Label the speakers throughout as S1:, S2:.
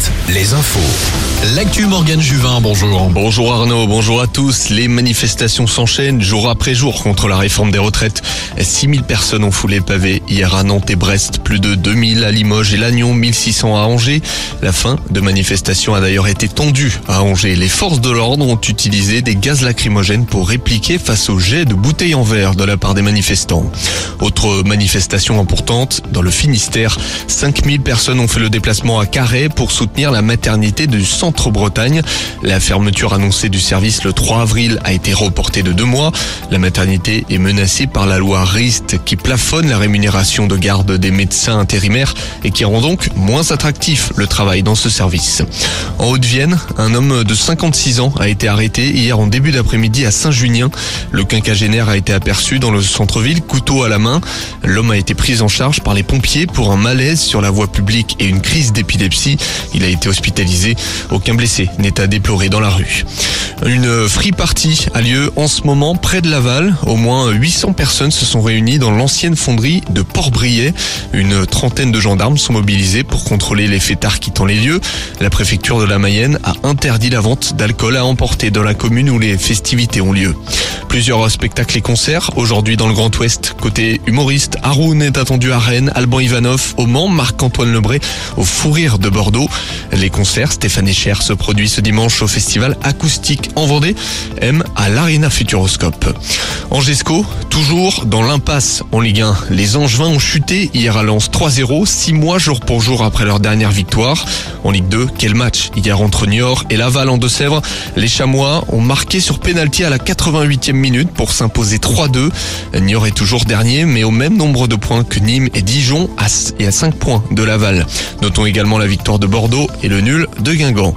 S1: 7, les infos.
S2: L'actu Morgane Juvin, bonjour.
S3: Bonjour Arnaud, bonjour à tous. Les manifestations s'enchaînent jour après jour contre la réforme des retraites. 6000 personnes ont foulé le pavé hier à Nantes et Brest, plus de 2000 à Limoges et Lannion, 1600 à Angers. La fin de manifestation a d'ailleurs été tendue à Angers. Les forces de l'ordre ont utilisé des gaz lacrymogènes pour répliquer face au jet de bouteilles en verre de la part des manifestants. Autre manifestation importante, dans le Finistère, 5000 personnes ont fait le déplacement à Carré pour soutenir la maternité du Centre-Bretagne. La fermeture annoncée du service le 3 avril a été reportée de deux mois. La maternité est menacée par la loi RIST qui plafonne la rémunération de garde des médecins intérimaires et qui rend donc moins attractif le travail dans ce service. En Haute-Vienne, un homme de 56 ans a été arrêté hier en début d'après-midi à Saint-Junien. Le quinquagénaire a été aperçu dans le centre-ville, couteau à la main. L'homme a été pris en charge par les pompiers pour un malaise sur la voie publique et une crise d'épilepsie. Il a été hospitalisé. Aucun blessé n'est à déplorer dans la rue. Une free party a lieu en ce moment près de Laval. Au moins 800 personnes se sont réunies dans l'ancienne fonderie de Port-Briet. Une trentaine de gendarmes sont mobilisés pour contrôler les fêtards quittant les lieux. La préfecture de la Mayenne a interdit la vente d'alcool à emporter dans la commune où les festivités ont lieu. Plusieurs spectacles et concerts aujourd'hui dans le Grand Ouest. Côté humoriste, Haroun est attendu à Rennes, Alban Ivanov au Mans, Marc-Antoine Lebré au Fou Rire de Bordeaux. Les concerts, Stéphane Echer se produit ce dimanche au festival acoustique en Vendée, M à l'Arena Futuroscope. Angesco, toujours dans l'impasse en Ligue 1. Les Angevins ont chuté hier à Lens 3-0, 6 mois jour pour jour après leur dernière victoire. En Ligue 2, quel match hier entre Niort et Laval en Deux-Sèvres. Les Chamois ont marqué sur pénalty à la 88e minute pour s'imposer 3-2. Niort est toujours dernier, mais au même nombre de points que Nîmes et Dijon et à 5 points de Laval. Notons également la victoire de Bordeaux et le nul de Guingamp.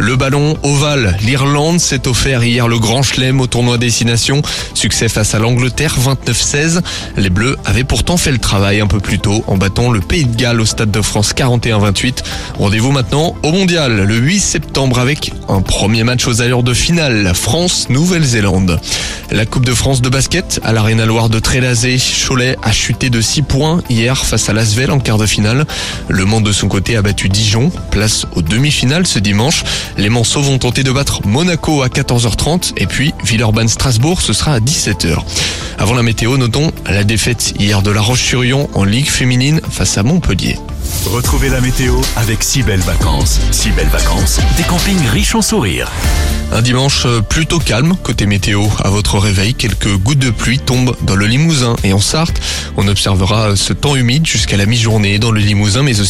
S3: Le ballon ovale, l'Irlande s'est offert hier le grand chelem au tournoi Destination. Succès face à l'Angleterre 29-16. Les Bleus avaient pourtant fait le travail un peu plus tôt en battant le Pays de Galles au Stade de France 41-28. Rendez-vous maintenant au Mondial le 8 septembre avec un premier match aux allures de finale, France-Nouvelle-Zélande. La Coupe de France de basket à l'Arena Loire de Trélazé, Cholet a chuté de 6 points hier face à Lasvel en quart de finale. Le Mans de son côté a battu Dijon, place aux demi-finales ce dimanche. Les Manceaux vont tenter de battre Monaco à 14h30 et puis Villeurbanne-Strasbourg ce sera à 17h. Avant la météo, notons la défaite hier de La Roche-sur-Yon en Ligue féminine face à Montpellier.
S1: Retrouvez la météo avec si belles vacances. Si belles vacances, des campings riches en sourires.
S3: Un dimanche plutôt calme côté météo. À votre réveil, quelques gouttes de pluie tombent dans le Limousin et en Sarthe. On observera ce temps humide jusqu'à la mi-journée dans le Limousin mais aussi